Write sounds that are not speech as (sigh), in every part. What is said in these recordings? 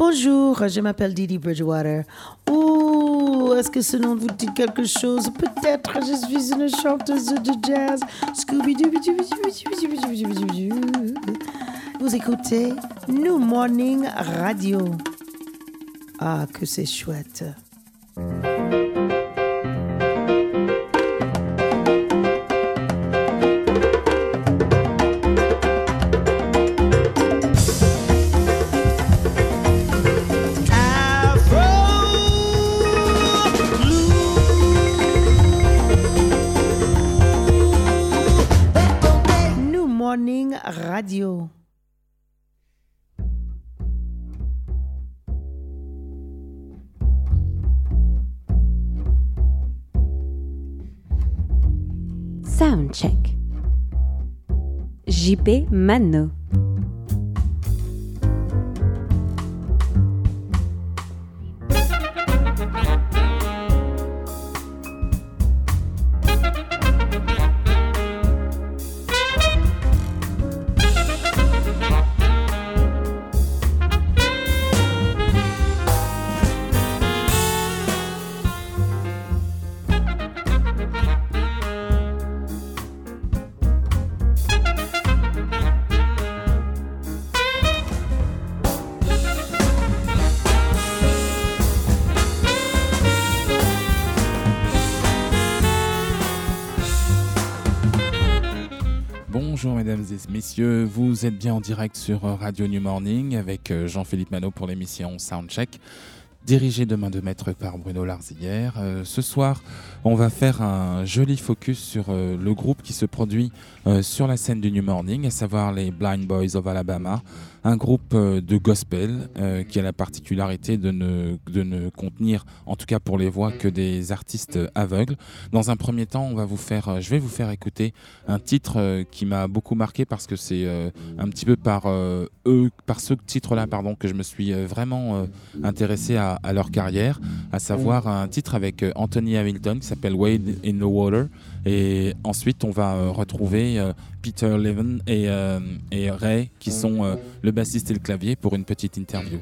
Bonjour, je m'appelle Didi Bridgewater. Ouh, est-ce que ce nom vous dit quelque chose? Peut-être je suis une chanteuse de jazz. Scooby-Doo. Vous écoutez New Morning Radio. Ah, que c'est chouette. JP Mano. Vous êtes bien en direct sur euh, Radio New Morning avec euh, Jean-Philippe Manot pour l'émission Soundcheck, dirigée de main de maître par Bruno Larzillière. Euh, ce soir, on va faire un joli focus sur le groupe qui se produit sur la scène du New Morning, à savoir les Blind Boys of Alabama, un groupe euh, de gospel euh, qui a la particularité de ne, contenir, en tout cas pour les voix, que des artistes aveugles. Dans un premier temps, euh, je vais vous faire écouter un titre euh, qui m'a beaucoup marqué parce que c'est euh, un petit peu par euh, eux, par ce titre-là, que je me suis euh, vraiment euh, intéressé à, leur carrière, à savoir un titre avec euh, Anthony Hamilton qui s'appelle Wade in the Water. Et ensuite, on va euh, retrouver euh, Peter Levin et, euh, et Ray, qui sont le bassiste et le clavier, pour une petite interview.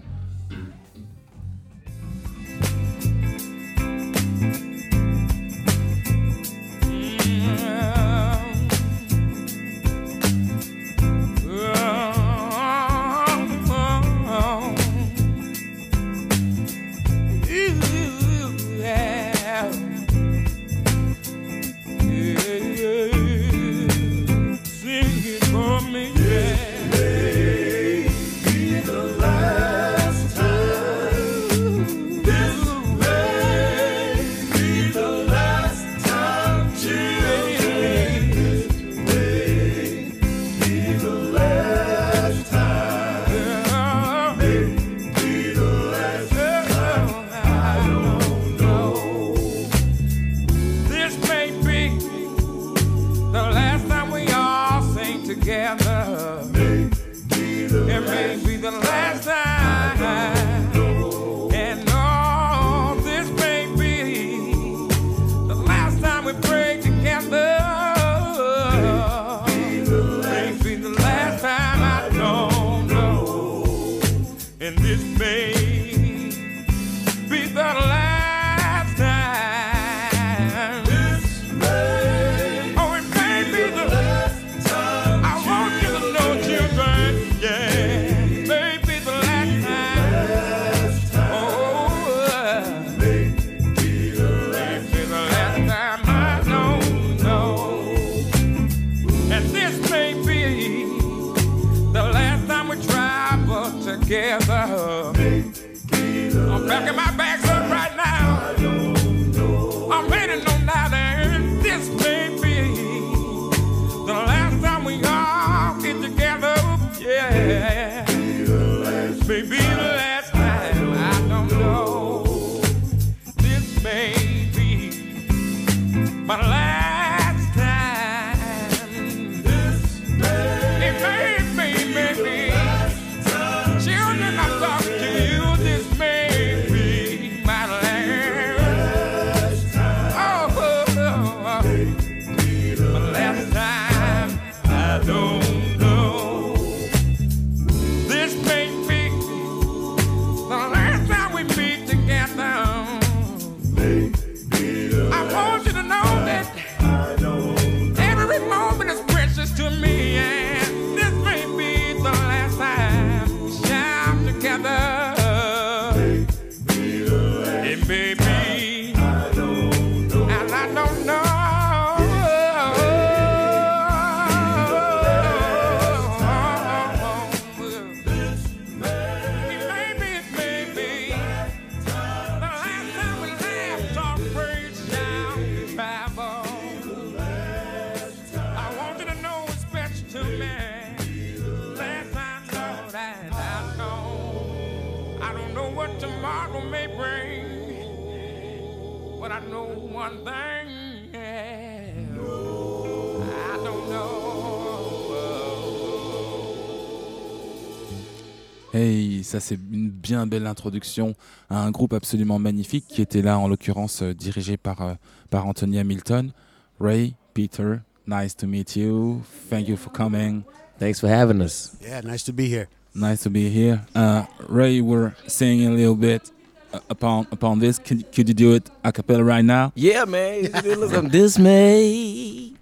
Hey, ça c'est une bien belle introduction à un groupe absolument magnifique qui était là en l'occurrence euh, dirigé par, euh, par Anthony Hamilton. Ray, Peter, nice to meet you. Thank you for coming. Thanks for having us. Yeah, nice to be here. Nice to be here. Uh, Ray, we're singing a little bit uh, upon upon this. Could, could you do it a cappella right now? Yeah, man. Listen, this may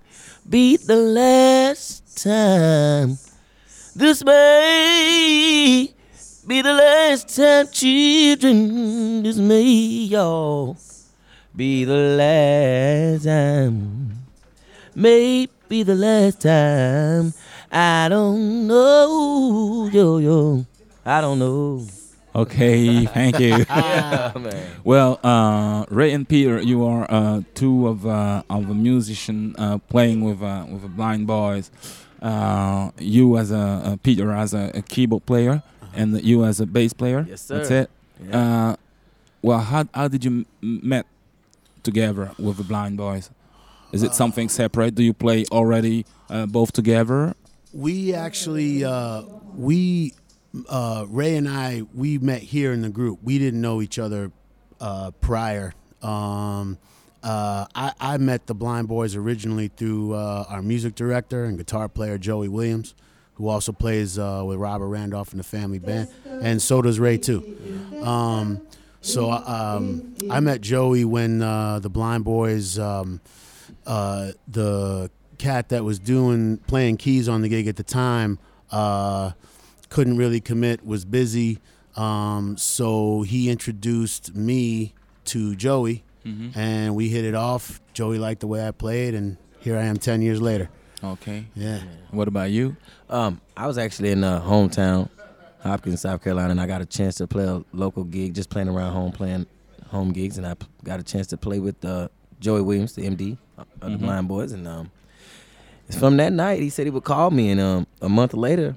be the last time. This may be the last time, children. This may, y'all, be the last time. May be the last time. I don't know, yo, yo. I don't know. Okay, (laughs) thank you. (laughs) Yeah, man. Well, uh, Ray and Peter, you are uh, two of uh, of a musician uh, playing with uh, with the blind boys. Uh, you as a uh, Peter as a, a keyboard player, and you as a bass player. Yes, sir. That's it. Yeah. Uh, well, how how did you m- met together with the blind boys? Is it something separate? Do you play already uh, both together? We actually, uh, we, uh, Ray and I, we met here in the group. We didn't know each other uh, prior. Um, uh, I, I met the Blind Boys originally through uh, our music director and guitar player Joey Williams, who also plays uh, with Robert Randolph in the Family Band, and so does Ray too. Um, so um, I met Joey when uh, the Blind Boys, um, uh, the cat that was doing playing keys on the gig at the time, uh, couldn't really commit, was busy. Um, so he introduced me to Joey, and we hit it off. Joey liked the way I played, and here I am 10 years later. Okay. Yeah. What about you? Um, I was actually in uh, hometown, Hopkins, South Carolina, and I got a chance to play a local gig, just playing around home, playing home gigs, and I p- got a chance to play with uh, Joey Williams, the MD of the Blind Boys, and um, it's from that night he said he would call me, and um, a month later,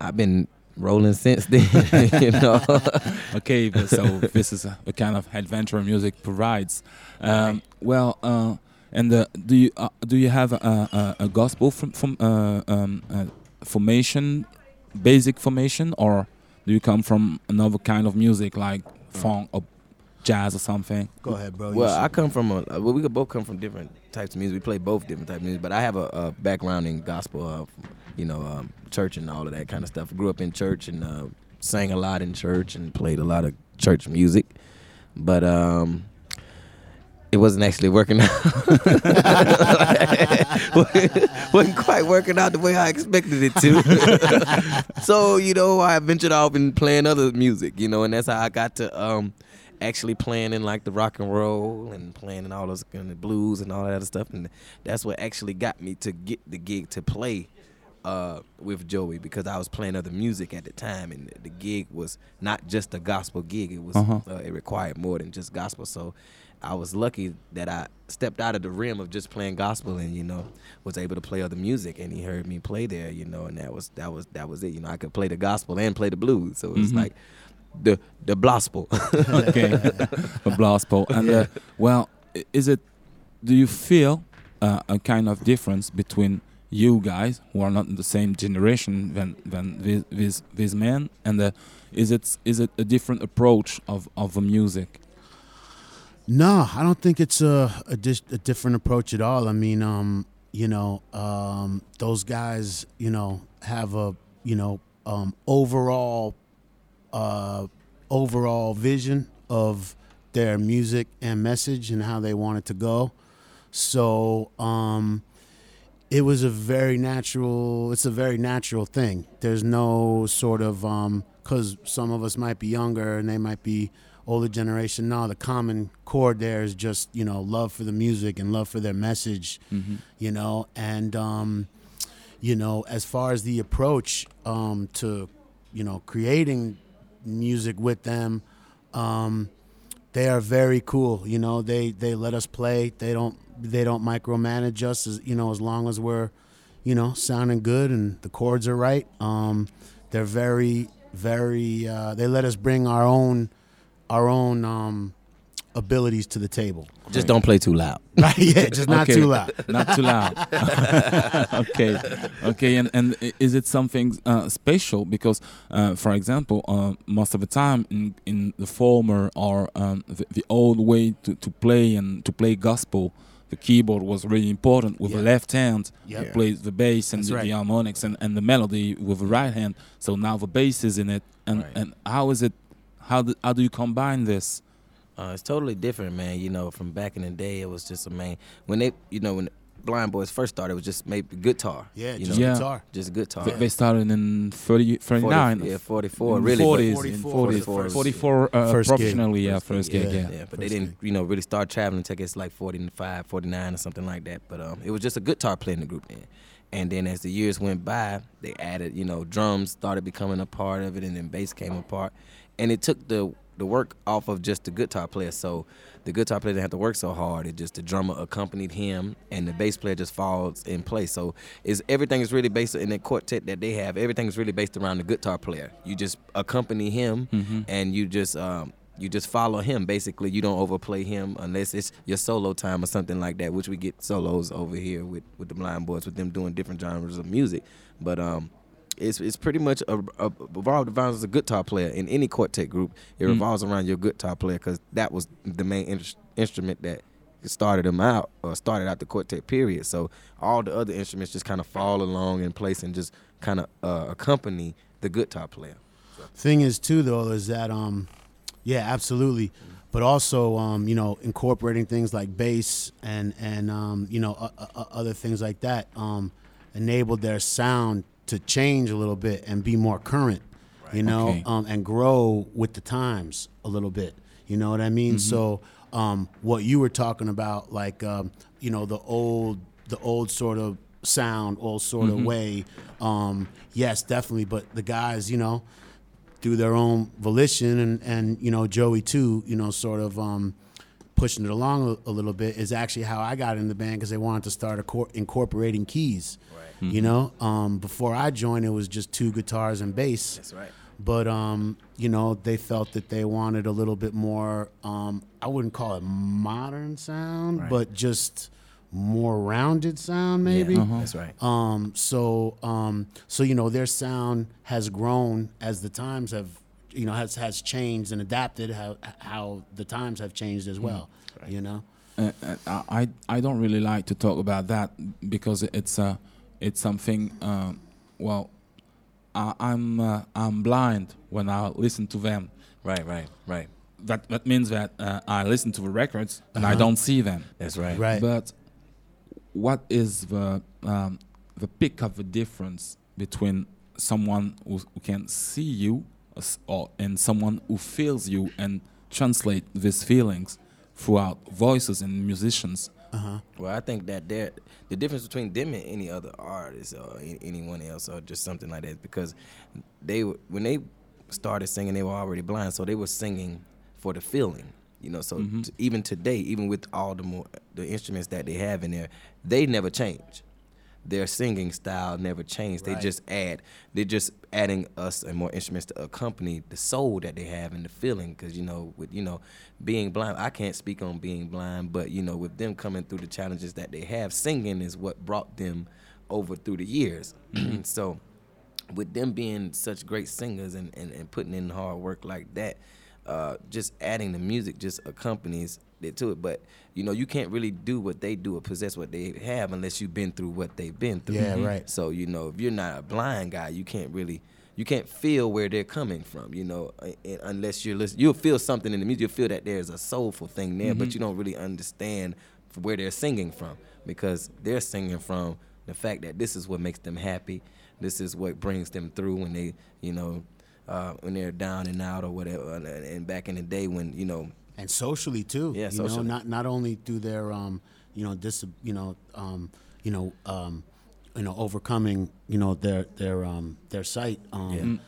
I've been rolling since (laughs) then. (laughs) you know, (laughs) Okay, so this is a, a kind of adventure music provides. Um, well, uh, and uh, do you uh, do you have a, a, a gospel from from uh, um, uh, formation, basic formation, or do you come from another kind of music like funk or jazz or something? Go ahead, bro. Well, I come from a well, we could both come from different types of music. We play both different types of music, but I have a, a background in gospel, uh, you know, um, church and all of that kind of stuff. Grew up in church and uh, sang a lot in church and played a lot of church music, but um, it wasn't actually working out. (laughs) wasn't quite working out the way I expected it to. (laughs) so you know, I ventured off and playing other music, you know, and that's how I got to um, actually playing in like the rock and roll and playing in all those kind of blues and all that other stuff, and that's what actually got me to get the gig to play uh, with Joey because I was playing other music at the time, and the gig was not just a gospel gig. It was Uh-huh. uh, it required more than just gospel. So I was lucky that I stepped out of the rim of just playing gospel and you know was able to play other music. And he heard me play there, you know, and that was that was that was it. You know, I could play the gospel and play the blues, so it's was Mhm. like the the gospel. (laughs) okay, the blast pole. (laughs) And uh, well, is it? Do you feel uh, a kind of difference between you guys who are not in the same generation than than these these, these men, and uh, is it is it a different approach of of the music? No, I don't think it's a a, a different approach at all. I mean, um, you know, um, those guys, you know, have a you know um, overall uh, overall vision of their music and message and how they want it to go. So um, it was a very natural. It's a very natural thing. There's no sort of because some of us might be younger and they might be older generation. now the common chord there is just you know love for the music and love for their message. You know, and um, you know as far as the approach um, to you know creating music with them. Um, they are very cool. You know, they they let us play. They don't they don't micromanage us. As, you know, as long as we're, you know, sounding good and the chords are right. Um, they're very very. Uh, they let us bring our own our own um, abilities to the table. Just don't play too loud. (laughs) Right? yeah, just not Okay. too loud. (laughs) Not too loud. (laughs) okay, okay. And and is it something uh, special? Because, uh, for example, uh, most of the time in, in the former or um, the, the old way to, to play and to play gospel, the keyboard was really important with the left hand. Yeah. You play the bass and the, right. the harmonics and, and the melody with the right hand. So now the bass is in it. And Right. and how is it? How do, how do you combine this? Uh, it's totally different, man. You know, from back in the day, it was just a main when they, you know, when Blind Boys first started, it was just maybe guitar. Yeah, you just know, Yeah. guitar. just guitar. They- They started in 30, 39. 40, yeah, 44, in really. 40s, but- in 44 40s, was- 44 uh, First gig. professionally, yeah, First first gig, gig, yeah. yeah, but First they didn't, gig. you know, really start traveling until it's like 45, 49 or something like that. But um, it was just a guitar player in the group then. And then as the years went by, they added, you know, drums started becoming a part of it, and then bass came apart, and it took the the work off of just the guitar player. So the guitar player didn't have to work so hard. It just the drummer accompanied him, and the bass player just falls in place. So is everything is really based in the quartet that they have. Everything is really based around the guitar player. You just accompany him, and you just um, you just follow him. Basically, you don't overplay him unless it's your solo time or something like that. Which we get solos over here with with the Blind Boys, with them doing different genres of music. But um, it's it's pretty much a, a revolved around as a guitar player in any quartet group. It revolves around your guitar player because that was the main in- instrument that started them out or started out the quartet period. So all the other instruments just kind of fall along in place and just kind of uh, accompany the guitar player. Thing is too though is that um, yeah, absolutely. But also, um, you know, incorporating things like bass and and um, you know uh, uh, other things like that um, enabled their sound to change a little bit and be more current, you know, Okay. um, and grow with the times a little bit. You know what I mean? So, um, what you were talking about, like, um, you know, the old, the old sort of sound, old sort of way. Um, yes, definitely. But the guys, you know, through their own volition, and and you know, Joey too, you know, sort of. Um, pushing it along a, a little bit is actually how I got in the band because they wanted to start accor- incorporating keys. Right. You know, um, before I joined, it was just two guitars and bass. That's right. But um, you know, they felt that they wanted a little bit more. Um, I wouldn't call it modern sound, Right. but just more rounded sound, maybe. Yeah, That's right. Um, so, um, so you know, their sound has grown as the times have, you know, has has changed and adapted how how the times have changed as well. You know. Uh, uh, I I don't really like to talk about that because it's uh, it's something. Uh, well, I, I'm uh, I'm blind when I listen to them. Right, right, right. That that means that uh, I listen to the records and I don't see them. That's right. Right. But what is the um, the pick of the difference between someone who, who can see you or and someone who feels you and translate these feelings throughout voices and musicians? Uh-huh. Well, I think that there, the difference between them and any other artist or anyone else or just something like that, because they when they started singing, they were already blind, so they were singing for the feeling. You know, so mm-hmm. t- even today, even with all the more the instruments that they have in there, they never change. Their singing style never changed. They just add, they're just adding us and more instruments to accompany the soul that they have and the feeling. Because you know, with you know, being blind, I can't speak on being blind, but you know, with them coming through the challenges that they have, singing is what brought them over through the years. (clears throat) so, with them being such great singers and, and, and putting in hard work like that, uh, just adding the music just accompanies it to it. But you know, you can't really do what they do or possess what they have unless you've been through what they've been through. Yeah, right. So you know, if you're not a blind guy, you can't really. You can't feel where they're coming from, you know, uh, uh, unless you're listening. You'll feel something in the music. You'll feel that there's a soulful thing there, but you don't really understand where they're singing from because they're singing from the fact that this is what makes them happy. This is what brings them through when they, you know, uh, when they're down and out or whatever. And, and back in the day when you know, and socially too. Yeah, you know, not not only through their um, you know, dis, you know, um, you know, um, you know, overcoming, you know, their their um their sight, um,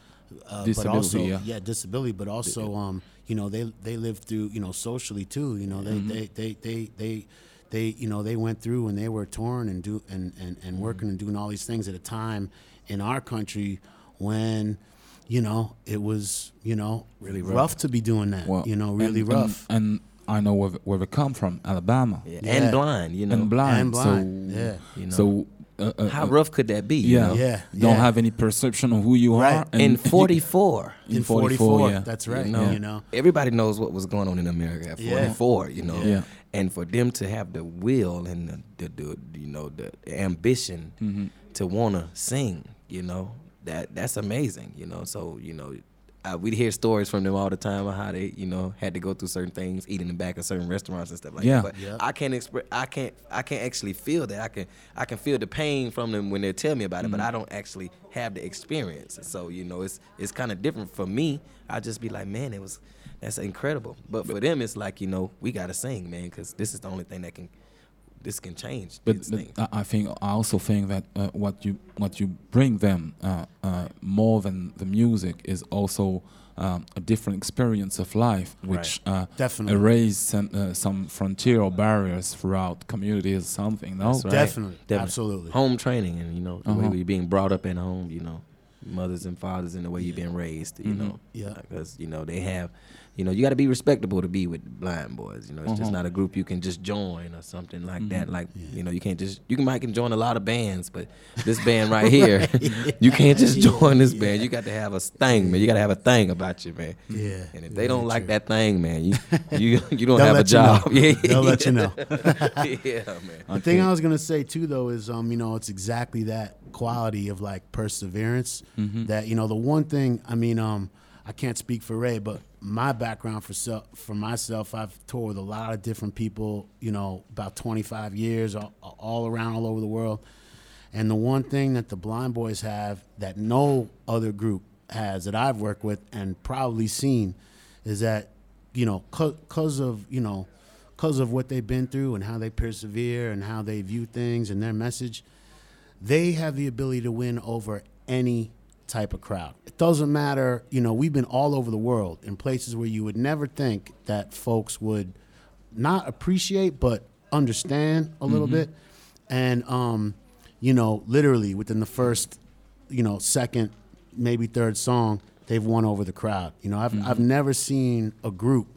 uh, but also yeah. disability, but also um, you know, they they lived through, you know, socially too. You know, they they, they they they they you know they went through and they were torn and do and and, and working and doing all these things at a time in our country when you know, it was you know Really rough. rough. to be doing that. Well, you know, really and- rough. And, and I know where, where they come from, Alabama. Yeah. Yeah. And blind, you know. And blind. And blind, So, yeah. You know. so uh, uh, How rough could that be? you Yeah. know? Yeah, Don't yeah. have any perception of who you Right. are. In 44. in in 44, 44, yeah. that's right. You know, You know, everybody knows what was going on in America at Yeah. 44, you know. Yeah. And for them to have the will and the, the, the you know, the ambition Mm-hmm. to want to sing, you know, that that's amazing, you know. So, you know, uh, we'd hear stories from them all the time of how they, you know, had to go through certain things, eat in the back of certain restaurants and stuff like Yeah. that. But Yeah. I can't express, I can't, I can't actually feel that. I can, I can feel the pain from them when they tell me about it, but I don't actually have the experience. So you know, it's it's kind of different for me. I just be like, man, it was, that's incredible. But for them, it's like you know, we gotta sing, man, because this is the only thing that can, this can change But, these but things. I I think I also think that uh, what you what you bring them uh, uh, more than the music is also um, a different experience of life, which uh, Definitely. erase some, uh, some frontier or barriers throughout communities or something. No, That's right. definitely, Definitely. absolutely. Home training and you know the Uh-huh. way we being brought up at home, you know, mothers and fathers and the way you've been raised, you Mhm. know, Yeah. because you know they have, you know, you got to be respectable to be with blind boys. You know, it's just Uh-huh. not a group you can just join or something like that. Mhm. Like you know, you can't just you can might can join a lot of bands, but this band right (laughs) here, (laughs) you can't just join this band. You got to have a thing, man. You got to have a thing about you, man. Yeah. And if yeah, they don't like true. that thing, man, you (laughs) you you don't have a let you know. job. Yeah, They'll let you know. yeah, man. The thing I was gonna say too, though, is um, you know, it's exactly that quality of like perseverance. Mm-hmm. That you know, the one thing, I mean, um, I can't speak for Ray, but my background for self, for myself, I've toured with a lot of different people. You know, about 25 years, all, all around, all over the world. And the one thing that the Blind Boys have that no other group has that I've worked with and probably seen is that, you know, because of, you know, because of what they've been through and how they persevere and how they view things and their message, they have the ability to win over any type of crowd. It doesn't matter, you know, we've been all over the world in places where you would never think that folks would not appreciate but understand a little bit. And um, you know, literally within the first, you know, second, maybe third song, they've won over the crowd. You know, I've I've never seen a group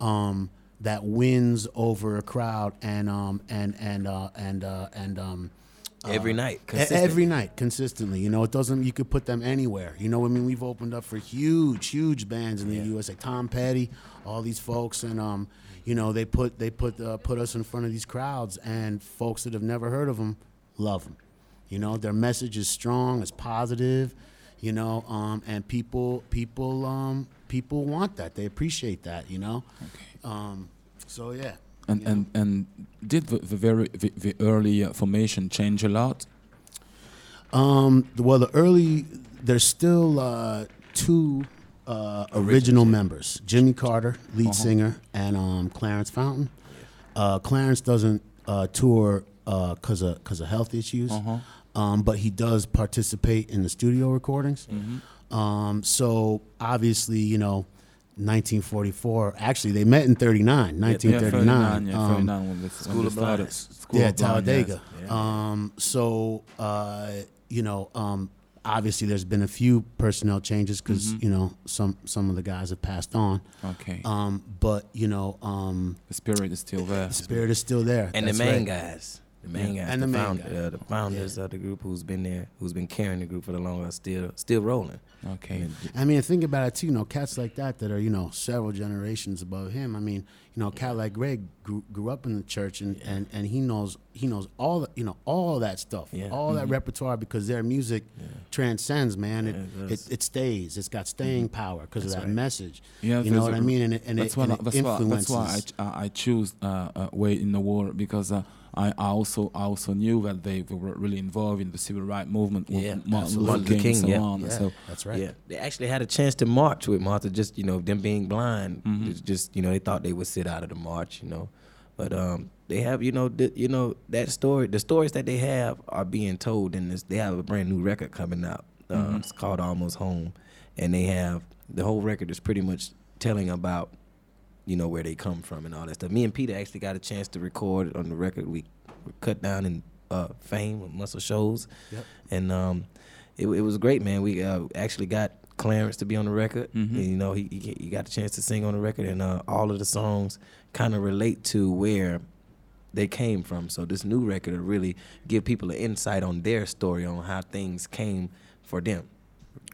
um, that wins over a crowd and um and and uh, and uh, and um Every night, E- Every night, consistently. You know, it doesn't. You could put them anywhere. You know, what I mean, we've opened up for huge, huge bands in the U.S. Like Tom Petty, all these folks, and um, you know, they put they put uh, put us in front of these crowds, and folks that have never heard of them love them. You know, their message is strong, it's positive. You know, um, and people people um people want that. They appreciate that. You know, okay. um, so yeah. And you know. and and did the, the very the, the early uh, formation change a lot? Um, well, the early there's still uh, two uh, original members: Jimmy Carter, lead Uh-huh. singer, and um, Clarence Fountain. Uh, Clarence doesn't uh, tour because of because of health issues, Uh-huh. um, but he does participate in the studio recordings. Mm-hmm. Um, so obviously, you know. 1944. Actually, they met in 39. 1939. Yeah, 39, yeah, Um, when they, School when of started. Blindness. School yeah, of Blind, yes. Talladega. Um, so uh, you know, um, obviously there's been a few personnel changes because Mm-hmm. you know some some of the guys have passed on. Okay. Um, but you know, um, the spirit is still there. the spirit is still there. and That's the main right. guys, the main guys, And the, the main found, guy. uh, the founders of the group who's been there, who's been carrying the group for the longest, are still still rolling. Okay. And I mean, think about it too. You know, cats like that that are you know several generations above him. I mean, you know, a cat like Greg grew, grew up in the church and, and, and he knows he knows all the, you know all that stuff, Yeah. all that repertoire because their music transcends, man. It, Yeah, it it, it stays. It's got staying power because of that right. message. Yeah, you know what a- I mean. And it, and that's it, why and I- it that's why influences. that's why I, I I choose uh, uh, Wade in the Water because uh, I, I also I also knew that they were really involved in the civil rights movement with Yeah, Martin. Luther Martin King, Luther and so yeah, on. yeah. So That's right. Yeah, they actually had a chance to march with Martha. Just you know, them being blind, Mm-hmm. it's just you know, they thought they would sit out of the march. You know, but um, they have you know, th- you know that story. The stories that they have are being told in this. They have a brand new record coming out. Uh, Mm-hmm. It's called Almost Home, and they have the whole record is pretty much telling about you know where they come from and all that stuff. Me and Peter actually got a chance to record on the record. We cut down in uh, FAME with Muscle Shoals, Yep. and um, it, it was great, man. We uh, actually got Clarence to be on the record. Mhm. And, you know, he, he he got a chance to sing on the record, and uh, all of the songs kind of relate to where they came from. So this new record will really give people an insight on their story on how things came for them,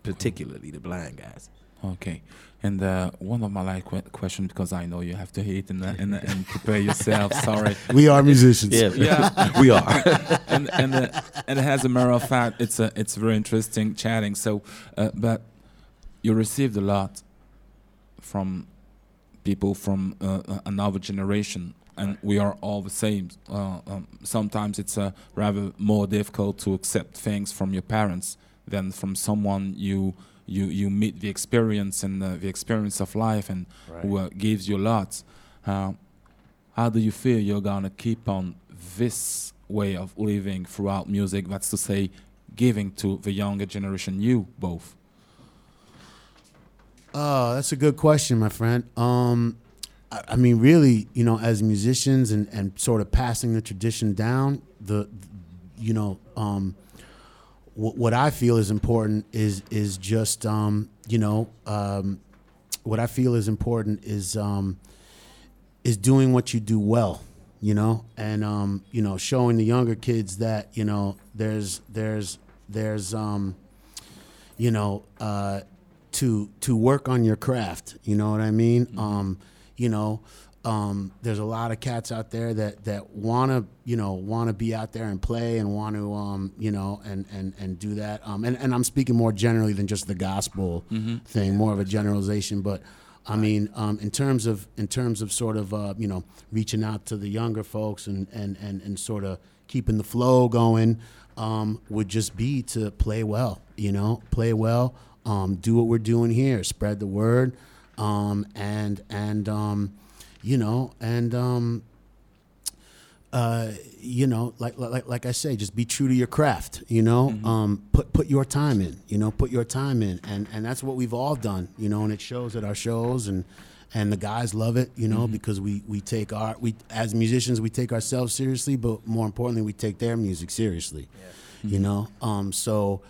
particularly the blind guys. Okay. And uh, one of my like que- question because I know you have to hit it and, and, and prepare (laughs) yourself. Sorry. We are musicians. Yeah. (laughs) we are. (laughs) and and uh, and as a matter of fact, it's a it's very interesting chatting. So, uh, but you received a lot from people from uh, uh, another generation, and we are all the same. Uh, um, sometimes it's uh, rather more difficult to accept things from your parents than from someone you you you meet the experience and uh, the experience of life and who uh, gives you lots. Uh, how do you feel you're gonna keep on this way of living throughout music? That's to say, giving to the younger generation, you both. Oh, that's a good question, my friend. Um, I, I mean, really, you know, as musicians and, and sort of passing the tradition down, the, you know, um, what, what I feel is important is is just, um, you know, um, what I feel is important is um, is doing what you do well, you know, and um, you know, showing the younger kids that you know there's there's there's um, you know, uh, to to work on your craft. You know what I mean? Um, you know, um, there's a lot of cats out there that that want to you know want to be out there and play and want to um, you know and and and do that. Um, and and I'm speaking more generally than just the gospel thing, more of a generalization, but. I mean, um, in terms of in terms of sort of uh, you know reaching out to the younger folks and and and, and sort of keeping the flow going um, would just be to play well. You know, play well, um, do what we're doing here, spread the word, um, and and um, you know and um, uh, you know, like like like I say, just be true to your craft. You know, um, put put your time in. You know, put your time in, and and that's what we've all done. You know, and it shows at our shows, and and the guys love it. You know, because we we take our we as musicians we take ourselves seriously, but more importantly, we take their music seriously. You know, um, so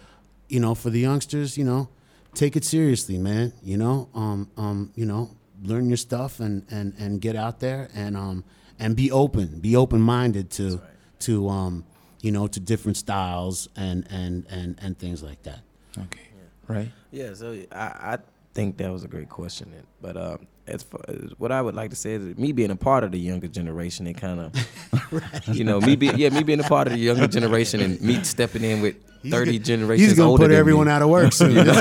you know, for the youngsters, you know, take it seriously, man. You know, um, um, you know, learn your stuff and and and get out there and um and be open, be open minded to to um you know to different styles and and and and things like that. Okay. Right. Yeah, so I, I think that was a great question. But um, as far as what I would like to say is that me being a part of the younger generation, it kind of, you know, me being yeah, me being a part of the younger generation and me stepping in with thirty generations He's gonna older put everyone me. out of work soon. (laughs)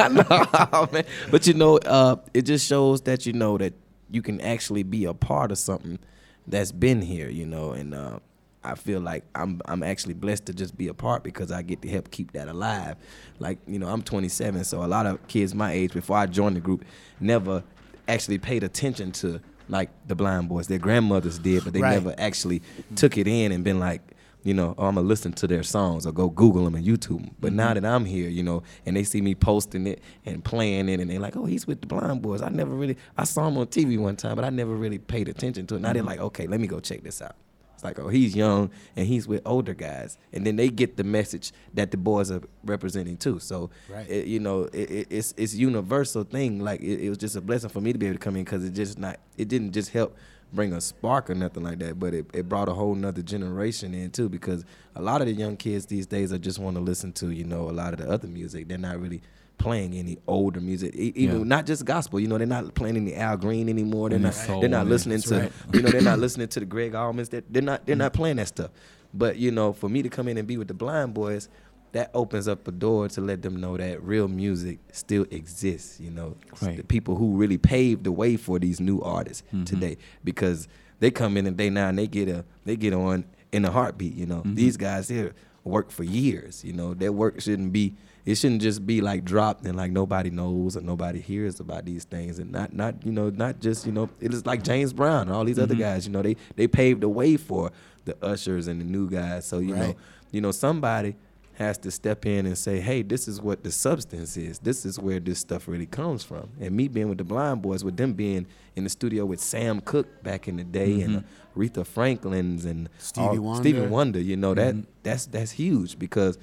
Oh, (laughs) (laughs) man. But you know, uh, it just shows that you know that you can actually be a part of something that's been here, you know, and uh, I feel like I'm I'm actually blessed to just be a part because I get to help keep that alive. Like you know, I'm 27, so a lot of kids my age before I joined the group never actually paid attention to like the blind boys. Their grandmothers did, but they Right. never actually took it in and been like, you know, oh, I'm gonna listen to their songs or go Google them and YouTube them. But now mm-hmm. that I'm here, you know, and they see me posting it and playing it, and they're like, oh, he's with the Blind Boys. I never really, I saw him on TV one time, but I never really paid attention to it. Now they're mm-hmm. like, okay, let me go check this out. It's like, oh, he's young and he's with older guys, and then they get the message that the boys are representing too. So, Right. it, you know, it, it, it's it's universal thing. Like it, was just a blessing for me to be able to come in because it just not, it didn't just help bring a spark or nothing like that, but it, it brought a whole nother generation in too because a lot of the young kids these days are just want to listen to you know a lot of the other music. They're not really playing any older music, even Yeah. not just gospel. You know, they're not playing any Al Green anymore. They're not. soul, they're not yeah, listening that's to. right. You know, they're not (coughs) listening to the Gregg Allmans. They're, they're not. They're not playing that stuff. But you know, for me to come in and be with the Blind Boys, that opens up a door to let them know that real music still exists. You know, Right. the people who really paved the way for these new artists Mm-hmm. today because they come in and they now and they get a they get on in a heartbeat. You know, Mm-hmm. these guys here work for years. You know, their work shouldn't be. It shouldn't just be like dropped and like nobody knows or nobody hears about these things and not not you know not just you know it is like James Brown and all these other guys you know they they paved the way for the ushers and the new guys so you know you know somebody has to step in and say, hey, this is what the substance is. This is where this stuff really comes from. And me being with the Blind Boys, with them being in the studio with Sam Cooke back in the day and uh, Aretha Franklin's and Stevie all- Wonder. Stevie Wonder, you know that that's that's huge because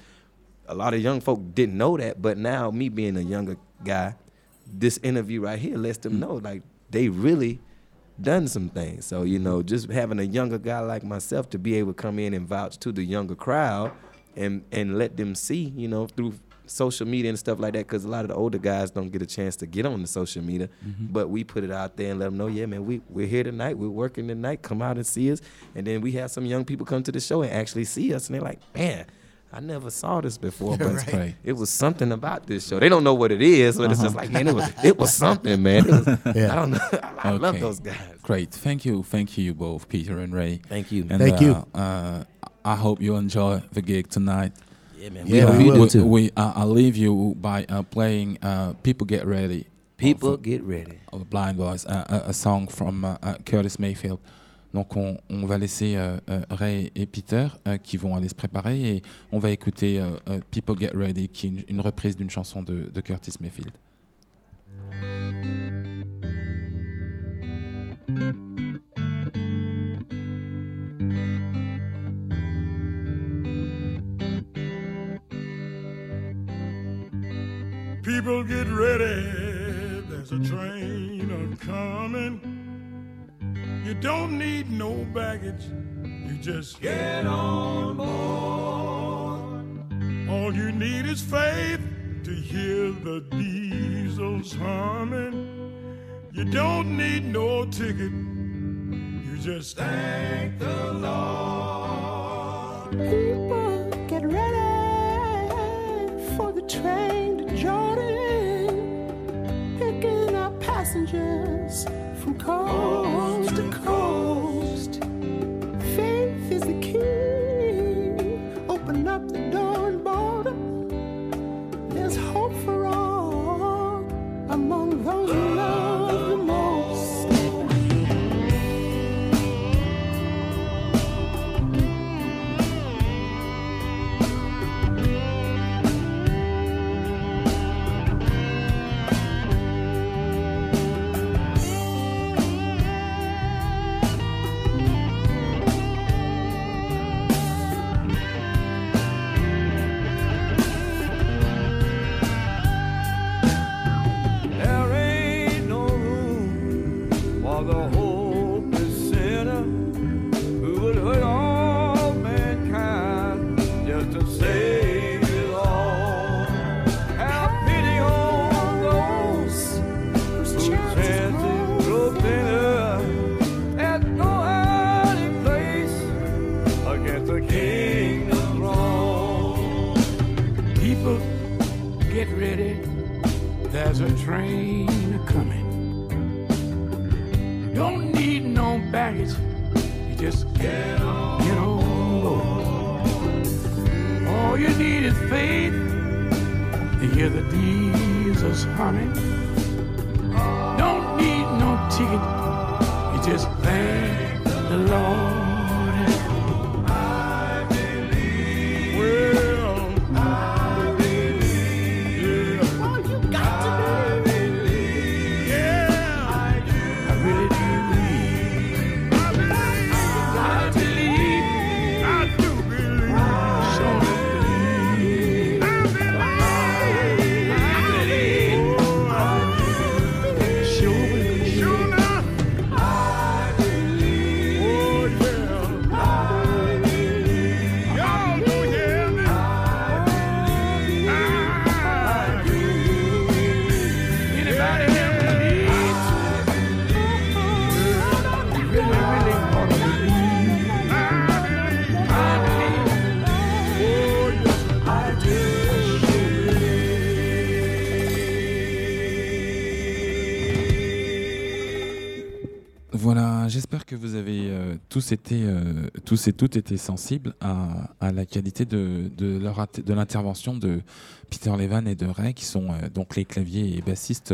a lot of young folk didn't know that, but now me being a younger guy, this interview right here lets them mm. know like they really done some things. So you know, just having a younger guy like myself to be able to come in and vouch to the younger crowd and and let them see, you know, through social media and stuff like that because a lot of the older guys don't get a chance to get on the social media. Mm-hmm. But we put it out there and let them know yeah man we, we're here tonight. We're working tonight. Come out and see us. And then we have some young people come to the show and actually see us and they're like man I never saw this before, (laughs) but right. it was something about this show. They don't know what it is, but it's just like, man, it was it was something, man. It was, (laughs) I don't know. (laughs) I love those guys. Great. Thank you. Thank you both, Peter and Ray. Thank you. And, Thank uh, you. Uh, I hope you enjoy the gig tonight. Yeah, man. Yeah, we, we will we, too. we- uh, I'll leave you by uh, playing uh, "People Get Ready." people of, get ready. of Blind Boys, uh, a, a song from uh, uh, Curtis Mayfield. Donc on, va laisser euh, euh, Ray et Peter euh, qui vont aller se préparer et on va écouter People Get Ready qui est une, reprise d'une chanson de, de Curtis Mayfield. People get ready, there's a train a coming. You don't need no baggage, you just get on board. All you need is faith to hear the diesels humming. You don't need no ticket, you just thank the Lord. People get ready for the train to Jordan, picking up passengers from coast tous été, euh, et toutes été sensibles à, la qualité de, l'intervention de Peter Levan et de Ray, qui sont euh, donc les claviers et bassistes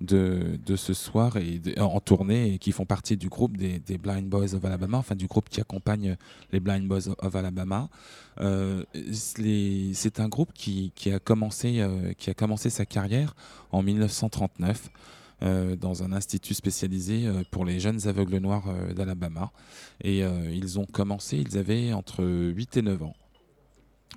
de, ce soir et en tournée et qui font partie du groupe des, Blind Boys of Alabama, enfin du groupe qui accompagne les Blind Boys of Alabama. Euh, C'est un groupe qui, qui a commencé, euh, qui a commencé sa carrière en 1939 euh, dans un institut spécialisé euh, pour les jeunes aveugles noirs euh, d'Alabama. Et euh, ils ont commencé, ils avaient entre 8 et 9 ans.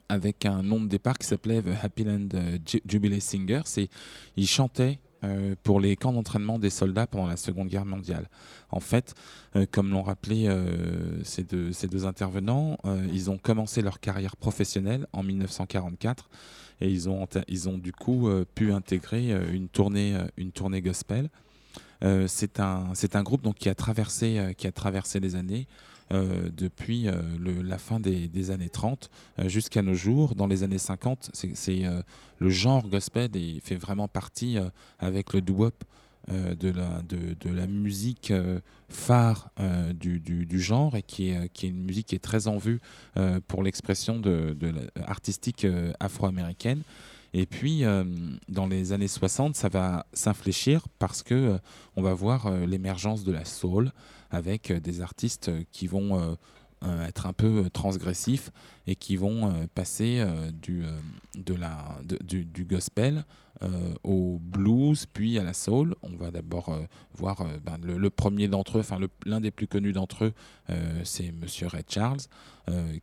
avec un nom de départ qui s'appelait The Happy Land euh, Ju- Jubilee Singers. Et ils chantaient euh, pour les camps d'entraînement des soldats pendant la Seconde Guerre mondiale. En fait, euh, comme l'ont rappelé euh, ces, deux, intervenants, euh, ils ont commencé leur carrière professionnelle en 1944 et ils ont, ils ont du coup euh, pu intégrer euh, une, tournée, euh, une tournée gospel. C'est un, un groupe donc, qui, a traversé, qui a traversé les années depuis la fin des, des années 30 euh, jusqu'à nos jours. Dans les années 50, c'est, le genre gospel et fait vraiment partie avec le doo-wop de, la, de, de la musique euh, phare euh, du, du, genre et qui est, euh, qui est une musique qui est très en vue euh, pour l'expression de, de artistique euh, afro-américaine. Et puis, euh, dans les années 60, ça va s'infléchir parce que euh, on va voir euh, l'émergence de la soul avec euh, des artistes euh, qui vont euh, euh, être un peu euh, transgressifs et qui vont euh, passer euh, du, euh, de la, du gospel euh, au blues, puis à la soul. On va d'abord euh, voir euh, ben, le, premier d'entre eux, enfin l'un des plus connus d'entre eux, c'est Monsieur Ray Charles,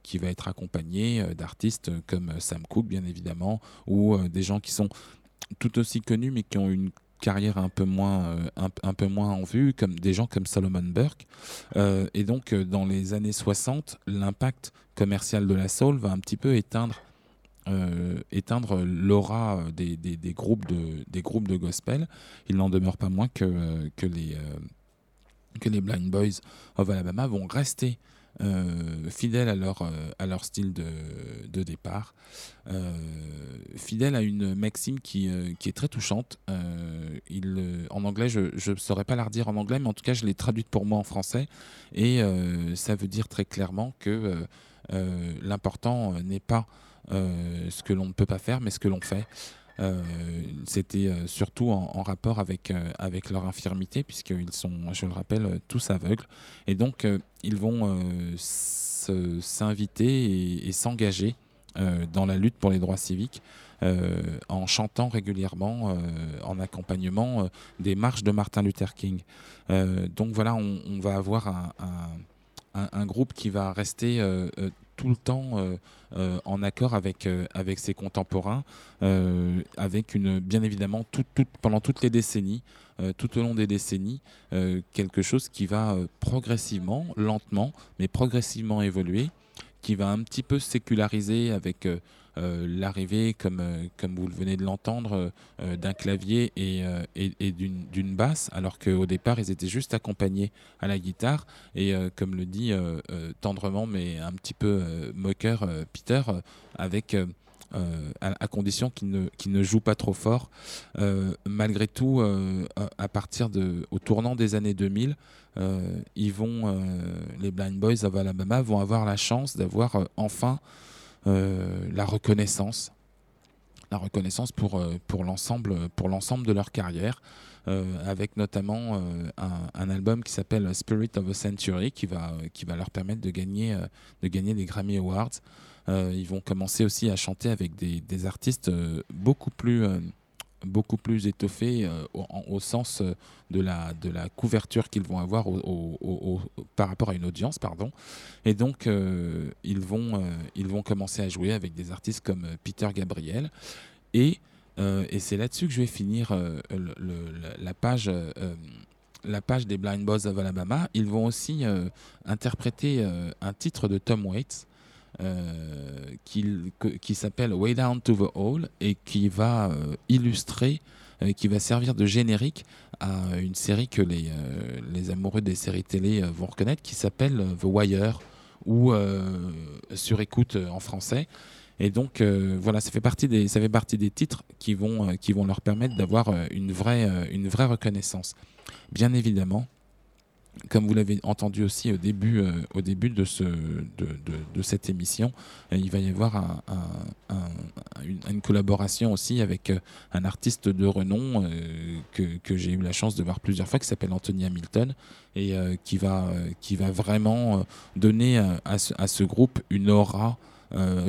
qui va être accompagné d'artistes comme Sam Cooke, bien évidemment, ou des gens qui sont tout aussi connus, mais qui ont une carrière un peu moins, un, peu moins en vue, comme des gens comme Solomon Burke. Et donc, dans les années 60, l'impact commercial de la soul va un petit peu éteindre euh, éteindre l'aura des, groupes de, gospel. Il n'en demeure pas moins que, euh, euh, les Blind Boys of Alabama vont rester fidèles à leur, style de, départ. Fidèles à une maxime qui, est très touchante. En anglais, je ne saurais pas la redire en anglais, mais en tout cas, je l'ai traduite pour moi en français. Et ça veut dire très clairement que l'important n'est pas ce que l'on ne peut pas faire, mais ce que l'on fait. Euh, C'était euh, surtout en, rapport avec, euh, avec leur infirmité, puisqu'ils sont, je le rappelle, euh, tous aveugles. Et donc, euh, ils vont euh, s'inviter et, s'engager euh, dans la lutte pour les droits civiques euh, en chantant régulièrement euh, en accompagnement euh, des marches de Martin Luther King. Euh, donc voilà, on, va avoir un, groupe qui va rester euh, euh, tout le temps euh, euh, en accord avec, euh, ses contemporains, avec une, bien évidemment pendant toutes les décennies, tout au long des décennies, quelque chose qui va progressivement, lentement, mais progressivement évoluer, qui va un petit peu séculariser avec l'arrivée, comme, euh, comme vous venez de l'entendre, euh, euh, d'un clavier et, euh, et- d'une basse, alors qu'au départ, ils étaient juste accompagnés à la guitare. Et euh, comme le dit euh, euh, tendrement, mais un petit peu euh, moqueur, euh, Peter, euh, avec... euh, euh, à, condition qu'il ne, qu'il ne joue pas trop fort. Euh, malgré tout, euh, à, partir de, au tournant des années 2000, euh, ils vont, euh, les Blind Boys of Alabama vont avoir la chance d'avoir euh, enfin euh, la reconnaissance, la reconnaissance pour, euh, pour l'ensemble pour l'ensemble de leur carrière, euh, avec notamment euh, un, album qui s'appelle Spirit of a Century, qui va, qui va leur permettre de gagner, euh, de gagner des Grammy Awards. Euh, ils vont commencer aussi à chanter avec des, des artistes euh, beaucoup plus euh, beaucoup plus étoffés euh, au, en- au sens euh, de la, de la couverture qu'ils vont avoir au- par rapport à une audience. Pardon. Et donc, euh, ils, vont, euh, ils vont commencer à jouer avec des artistes comme Peter Gabriel. Et, et c'est là-dessus que je vais finir la- page. la page des Blind Boys of Alabama, ils vont aussi interpréter un titre de Tom Waits qui, que- qui s'appelle Way Down to the Hall et qui va euh, illustrer, euh, qui va servir de générique à une série que les, euh, amoureux des séries télé euh, vont reconnaître qui s'appelle euh, The Wire ou euh, Sur écoute euh, en français. Et donc euh, voilà, ça fait partie des, ça fait partie des titres qui vont, euh, qui vont leur permettre d'avoir euh, une, vraie, euh, une vraie reconnaissance. Bien évidemment, comme vous l'avez entendu aussi au début, euh, au début de, ce, de, de- de cette émission, euh, il va y avoir un- un- un- une, collaboration aussi avec euh, un artiste de renom que, j'ai eu la chance de voir plusieurs fois, qui s'appelle Anthony Hamilton, et qui, va, qui va vraiment donner à, ce, groupe une aura.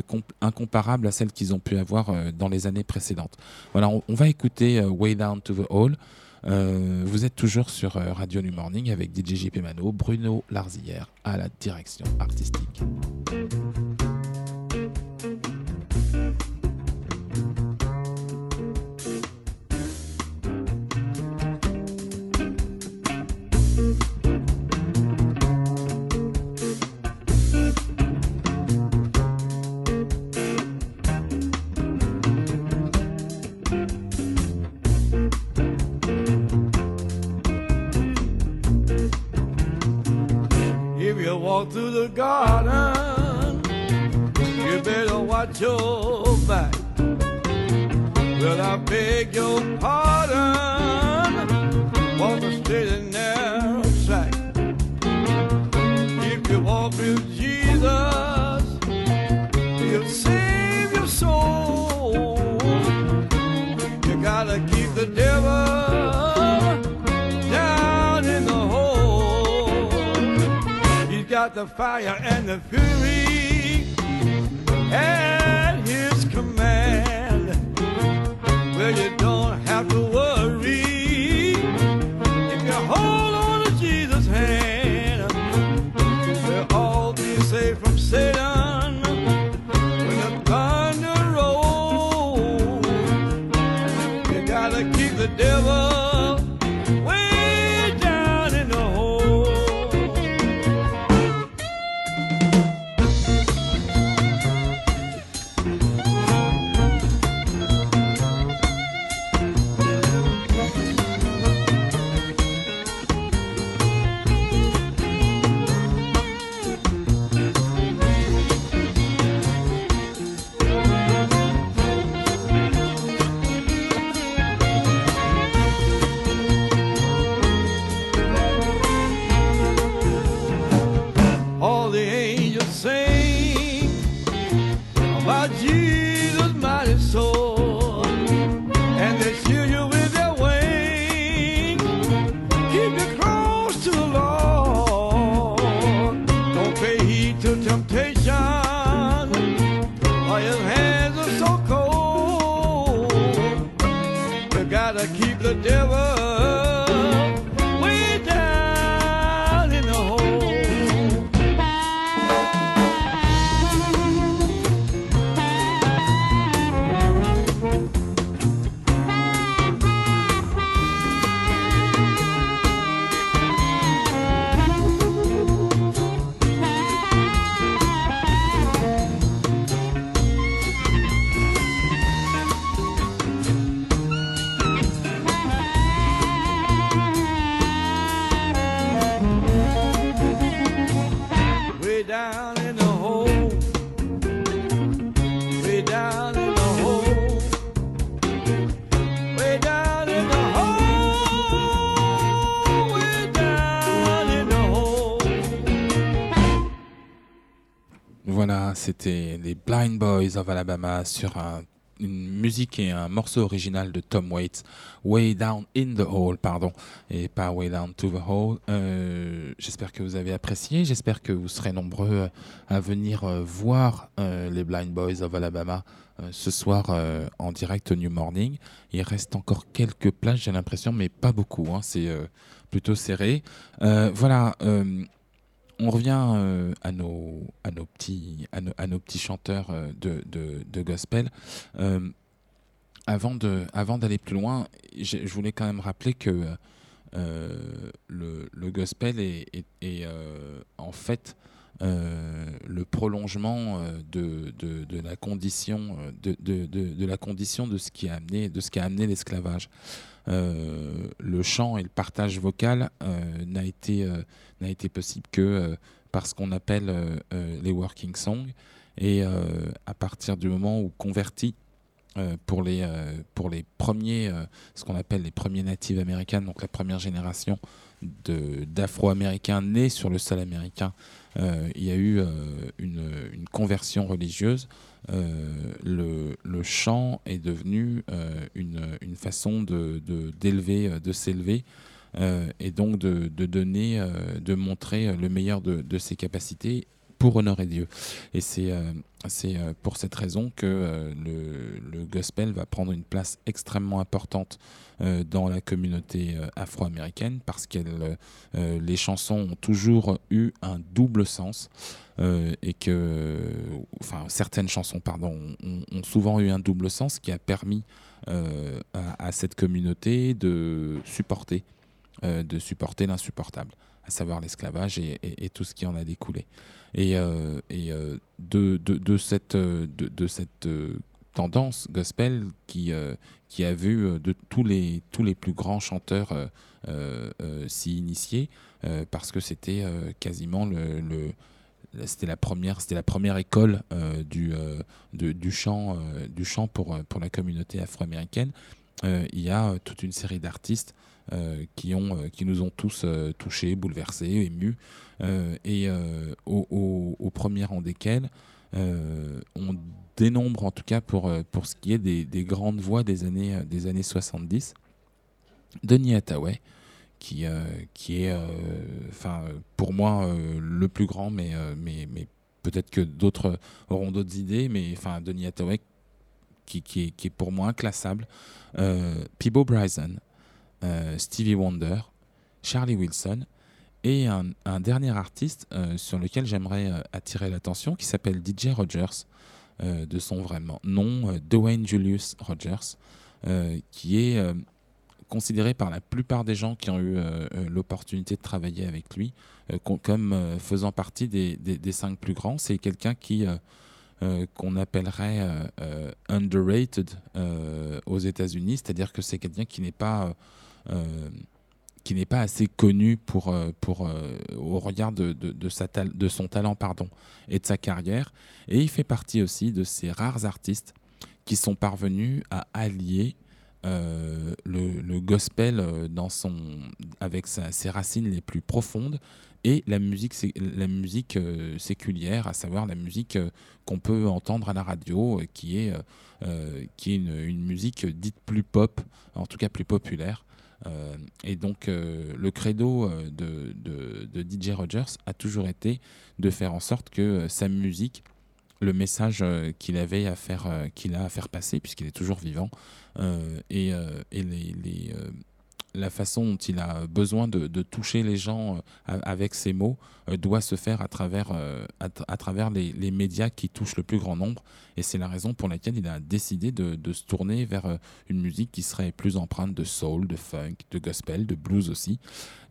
comp- incomparable à celle qu'ils ont pu avoir dans les années précédentes. Voilà, on, va écouter Way Down to the Hall. Euh, vous êtes toujours sur euh, Radio New Morning avec DJ JP Mano, Bruno Larzillière à la direction artistique. The fire and the fury. At Boys of Alabama sur un- une musique et un morceau original de Tom Waits, Way Down in the Hole, pardon, et pas Way Down to the Hole. Euh, j'espère que vous avez apprécié, j'espère que vous serez nombreux à venir euh, voir euh, les Blind Boys of Alabama ce soir en direct au New Morning. Il reste encore quelques places, j'ai l'impression, mais pas beaucoup, hein, c'est plutôt serré. Voilà. On revient euh, à, nos, petits, chanteurs euh, de, gospel. Euh, avant d'aller plus loin, je voulais quand même rappeler que le, gospel est, en fait le prolongement euh, de, la condition euh, de, la condition de ce qui a amené de ce qui a amené l'esclavage. Euh, le chant et le partage vocal euh, n'a été euh, n'a été possible que euh, par ce qu'on appelle euh, euh, les working songs et euh, à partir du moment où converti euh, pour les euh, pour les premiers euh, ce qu'on appelle les premiers natives américains donc la première génération d'afro-américains nés sur le sol américain euh, il y a eu euh, une, conversion religieuse euh, le, chant est devenu une, façon de de- s'élever et donc de, de donner, de montrer le meilleur de, de ses capacités pour honorer Dieu. Et c'est euh, euh, pour cette raison que euh, le, gospel va prendre une place extrêmement importante dans la communauté afro-américaine parce que les chansons ont toujours eu un double sens et que, enfin, certaines chansons, pardon, ont, souvent eu un double sens qui a permis à, cette communauté de supporter supporter l'insupportable, à savoir l'esclavage et tout ce qui en a découlé. Et, euh, euh, de, cette, euh, tendance gospel qui, a vu de tous les, plus grands chanteurs s'y initier parce que c'était quasiment c'était la première école du, chant pour la communauté afro-américaine. Il y a toute une série d'artistes qui ont euh, qui nous ont tous euh, touchés bouleversés émus. Euh, et euh, au, premier rang desquels euh, on dénombre en tout cas pour, euh, pour ce qui est des, des grandes voix des années, euh, des années 70 Denis Hathaway qui, euh, qui est euh, euh, pour moi euh, le plus grand mais, euh, mais, mais peut-être que d'autres auront d'autres idées mais Denis Hathaway qui, qui, est, qui est pour moi inclassable. Euh, Peebo Bryson euh, Stevie Wonder Charlie Wilson et un, dernier artiste euh, sur lequel j'aimerais euh, attirer l'attention qui s'appelle DJ Rogers de son vrai nom Dwayne Julius Rogers qui est considéré par la plupart des gens qui ont eu l'opportunité de travailler avec lui com- comme faisant partie des, cinq plus grands. C'est quelqu'un qui qu'on appellerait underrated aux États-Unis, c'est-à-dire que c'est quelqu'un qui n'est pas qui n'est pas assez connu pour, euh, pour, euh, au regard de, de, sa de son talent pardon, et de sa carrière. Et il fait partie aussi de ces rares artistes qui sont parvenus à allier euh, le, le gospel euh, dans son, avec ses racines les plus profondes et la musique, la musique euh, séculière, à savoir la musique euh, qu'on peut entendre à la radio, euh, qui est, euh, euh, qui est une musique dite plus pop, en tout cas plus populaire. Euh, et donc euh, le credo euh, de, de, DJ Rogers a toujours été de faire en sorte que sa musique, le message qu'il avait à faire, qu'il a à faire passer, puisqu'il est toujours vivant, et, et les, la façon dont il a besoin de, toucher les gens euh, avec ses mots euh, doit se faire à travers, euh, à, tra- à travers les, médias qui touchent le plus grand nombre. Et c'est la raison pour laquelle il a décidé de, se tourner vers une musique qui serait plus empreinte de soul, de funk, de gospel, de blues aussi.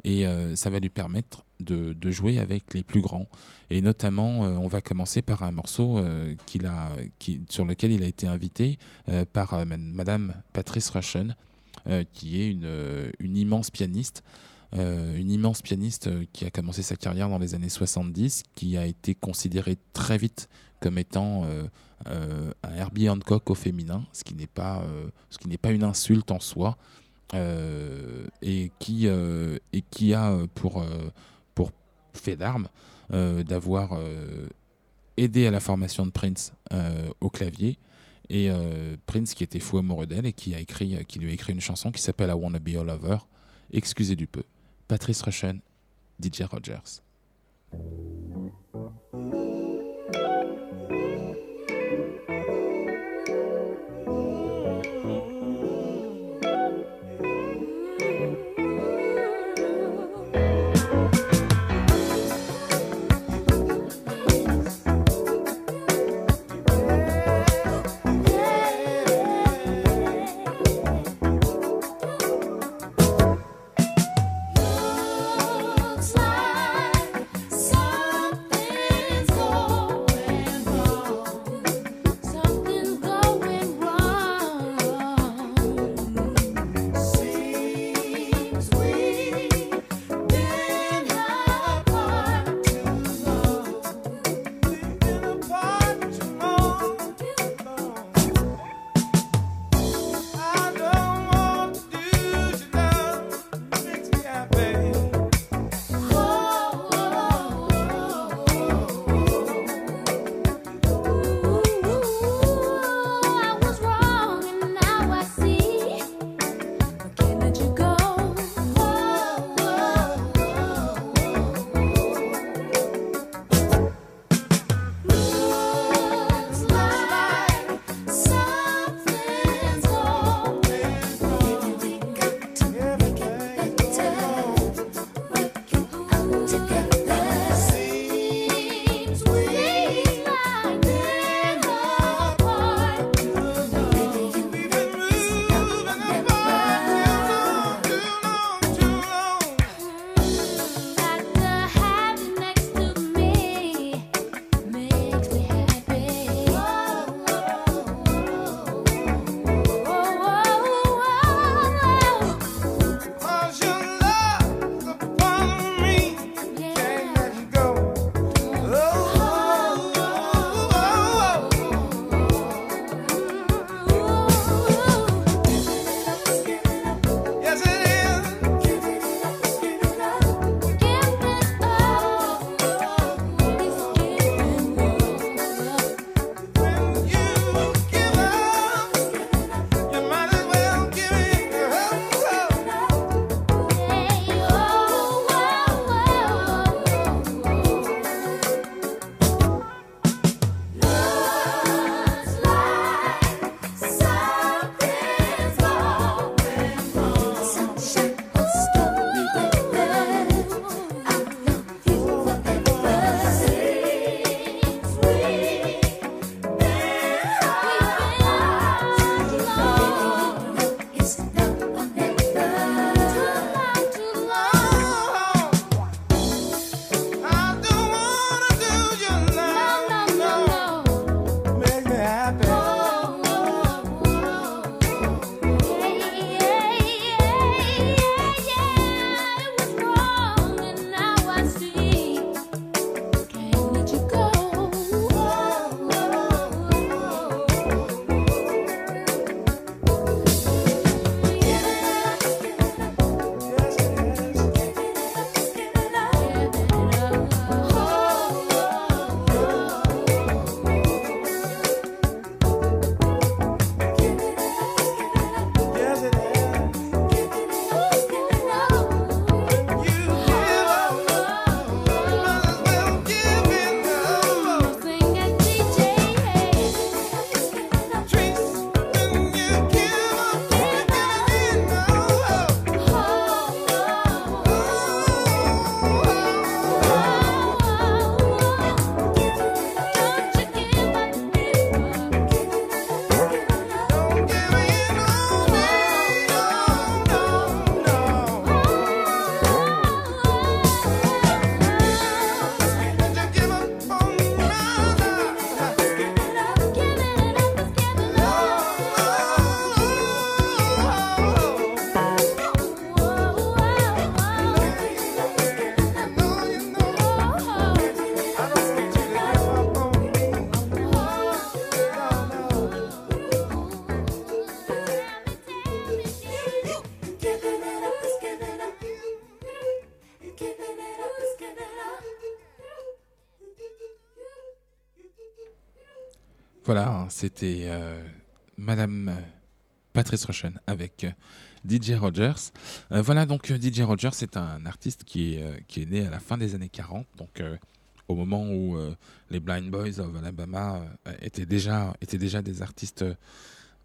Et ça va lui permettre de, jouer avec les plus grands. Et notamment, on va commencer par un morceau a, qui, sur lequel il a été invité par ma- Madame Patrice Rushen, qui est une, euh, immense pianiste. euh, une immense pianiste euh, qui a commencé sa carrière dans les années 70, qui a été considérée très vite comme étant euh, euh, un Herbie Hancock au féminin, ce qui n'est pas, euh, pas une insulte en soi, euh, et, qui, euh, et qui a euh, pour, euh, pour fait d'armes euh, d'avoir euh, aidé à la formation de Prince euh, au clavier. Et euh, Prince qui était fou amoureux d'elle et écrit, qui lui a écrit une chanson qui s'appelle I Wanna Be All Over. Excusez du peu. Patrice Rushen, DJ Rogers. C'était euh, Madame euh, Patrice Rushen avec euh, DJ Rogers. Voilà, donc DJ Rogers, c'est un artiste qui est, né à la fin des années 40, donc au moment où les Blind Boys of Alabama étaient, déjà, étaient déjà des artistes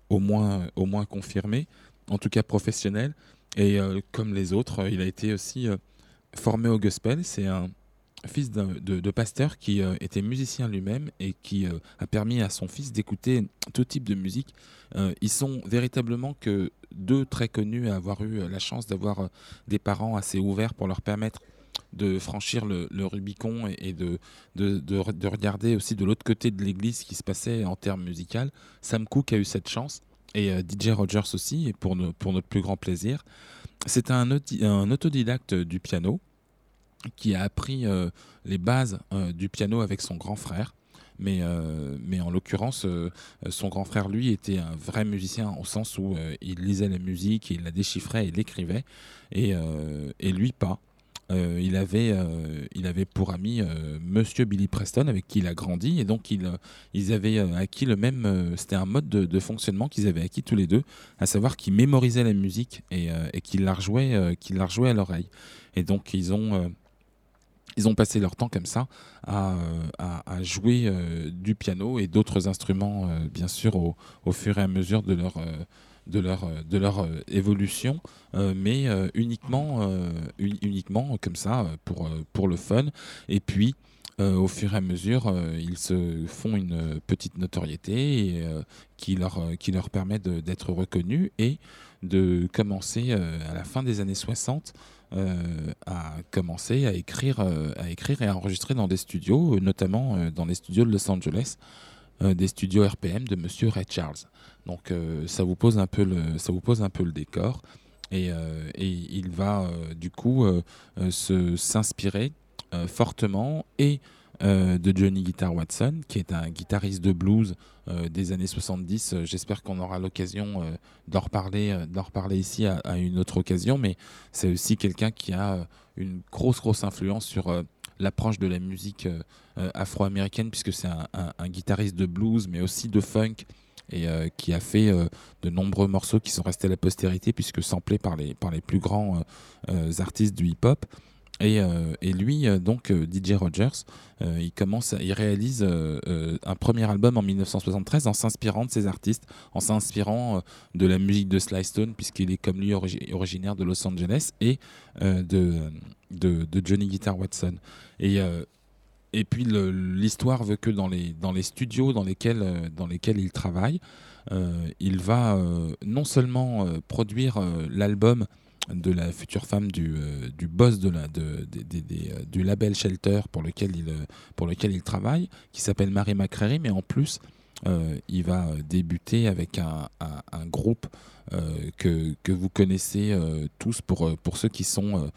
au, moins, au moins confirmés, en tout cas professionnels. Et comme les autres, il a été aussi formé au gospel. C'est un fils de, de pasteur qui euh, était musicien lui-même et qui euh, a permis à son fils d'écouter tout type de musique. Euh, ils sont véritablement que deux très connus à avoir eu la chance d'avoir des parents assez ouverts pour leur permettre de franchir le, Rubicon et, de, de, de re- de regarder aussi de l'autre côté de l'église ce qui se passait en termes musicaux. Sam Cooke a eu cette chance et DJ Rogers aussi, et pour, pour notre plus grand plaisir. C'est un, un autodidacte du piano qui a appris euh, les bases euh, du piano avec son grand frère. Mais, euh, mais en l'occurrence, son grand frère, lui, était un vrai musicien au sens où il lisait la musique, il la déchiffrait et l'écrivait, et, et lui pas. Il, avait, il avait pour ami Monsieur Billy Preston, avec qui il a grandi, et donc il, ils avaient acquis le même. C'était un mode de, fonctionnement qu'ils avaient acquis tous les deux, à savoir qu'ils mémorisaient la musique et, et qu'ils la rejouaient, qu'ils la rejouaient à l'oreille. Et donc ils ont, ils ont passé leur temps comme ça à, euh, jouer euh, du piano et d'autres instruments, euh, bien sûr, au, fur et à mesure de leur, de leur, de leur évolution, mais uniquement, uni- uniquement comme ça, pour, pour le fun. Et puis, au fur et à mesure, ils se font une petite notoriété qui, leur, qui leur permet d'être reconnus et de commencer à la fin des années 60 euh, à commencer à écrire, euh, à écrire et à enregistrer dans des studios, euh, notamment euh, dans les studios de Los Angeles, des studios RPM de Monsieur Ray Charles. Donc ça vous pose un peu le, ça vous pose un peu le décor. Et, et il va du coup se s'inspirer fortement et de Johnny Guitar Watson, qui est un guitariste de blues des années 70. Euh, J'espère qu'on aura l'occasion euh, d'en reparler, euh, reparler ici à, une autre occasion, mais c'est aussi quelqu'un qui a euh, une grosse, grosse influence sur euh, l'approche de la musique euh, euh, afro-américaine, puisque c'est un, guitariste de blues, mais aussi de funk, et euh, qui a fait euh, de nombreux morceaux qui sont restés à la postérité, puisque samplés par les, par les plus grands euh, euh, artistes du hip-hop. Et, euh, et lui, euh, donc euh, DJ Rogers, il commence, il réalise un premier album en 1973 en s'inspirant de ces artistes, en s'inspirant de la musique de Sly Stone, puisqu'il est comme lui origi- originaire de Los Angeles, et de, Johnny Guitar Watson. Et, puis l'histoire veut que dans les, dans les studios dans lesquels, dans lesquels il travaille, il va non seulement produire l'album de la future femme du, euh, du boss de la, de, euh, du label Shelter pour lequel il, euh, pour lequel il travaille, qui s'appelle Mary McCreary, mais en plus, il va débuter avec un, un- groupe que, que vous connaissez tous pour, pour ceux qui sont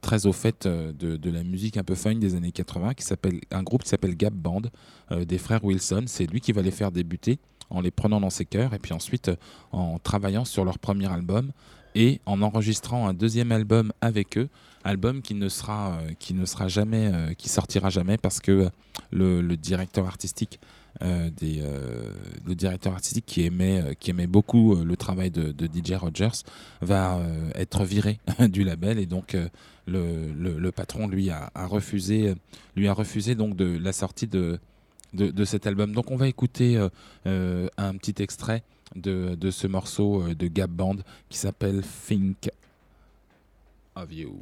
très au fait de, de la musique un peu fun des années 80, qui s'appelle un groupe qui s'appelle Gap Band des frères Wilson. C'est lui qui va les faire débuter en les prenant dans ses cœurs et puis ensuite en travaillant sur leur premier album et en enregistrant un deuxième album avec eux, album qui ne sera euh, qui ne sera jamais euh, qui sortira jamais parce que euh, le, directeur artistique le directeur artistique qui aimait qui aimait beaucoup le travail de, DJ Rogers va être viré (laughs) du label et donc le, patron lui a, refusé lui a refusé donc de la sortie de de, cet album. Donc on va écouter un petit extrait de, ce morceau euh, de Gap Band qui s'appelle Think of You.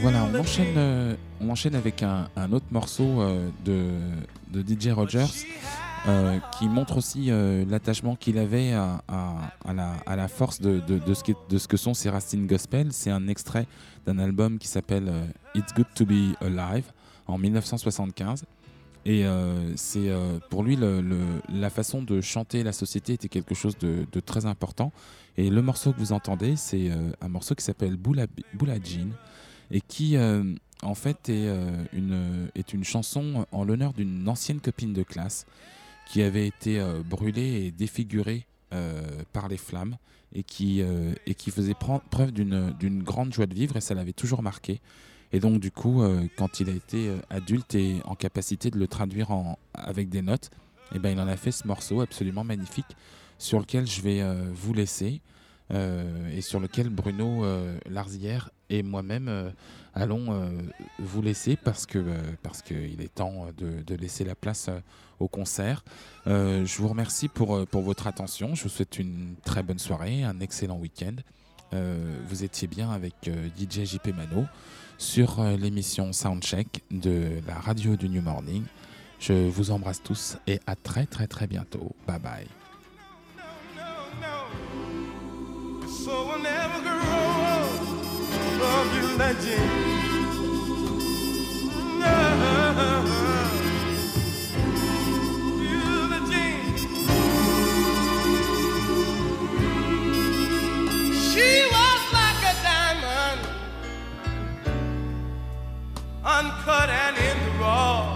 Voilà, on enchaîne, euh, on enchaîne avec un, un autre morceau euh, de, de DJ Rogers euh, qui montre aussi l'attachement qu'il avait à, à- à la, à la force de, de- de ce qui- de ce que sont ses racines gospel. C'est un extrait d'un album qui s'appelle It's Good to Be Alive en 1975. Et euh, c'est euh, pour lui la façon de chanter la société était quelque chose de, très important. Et le morceau que vous entendez, c'est euh, un morceau qui s'appelle Boula, Jean et qui en fait est, une, est une chanson en l'honneur d'une ancienne copine de classe qui avait été brûlée et défigurée par les flammes et qui, et qui faisait preuve d'une grande joie de vivre et ça l'avait toujours marqué. Et donc du coup, euh, quand il a été euh, adulte et en capacité de le traduire avec des notes, eh ben, il en a fait ce morceau absolument magnifique sur lequel je vais euh, vous laisser et sur lequel Bruno euh, Larzière et moi-même allons vous laisser parce que parce qu'il est temps de, laisser la place au concert. Je vous remercie pour, pour votre attention. Je vous souhaite une très bonne soirée, un excellent week-end. Vous étiez bien avec DJ JP Mano sur euh, l'émission Soundcheck de la radio du New Morning. Je vous embrasse tous et à très très très bientôt. Bye bye. Uncut and in the raw.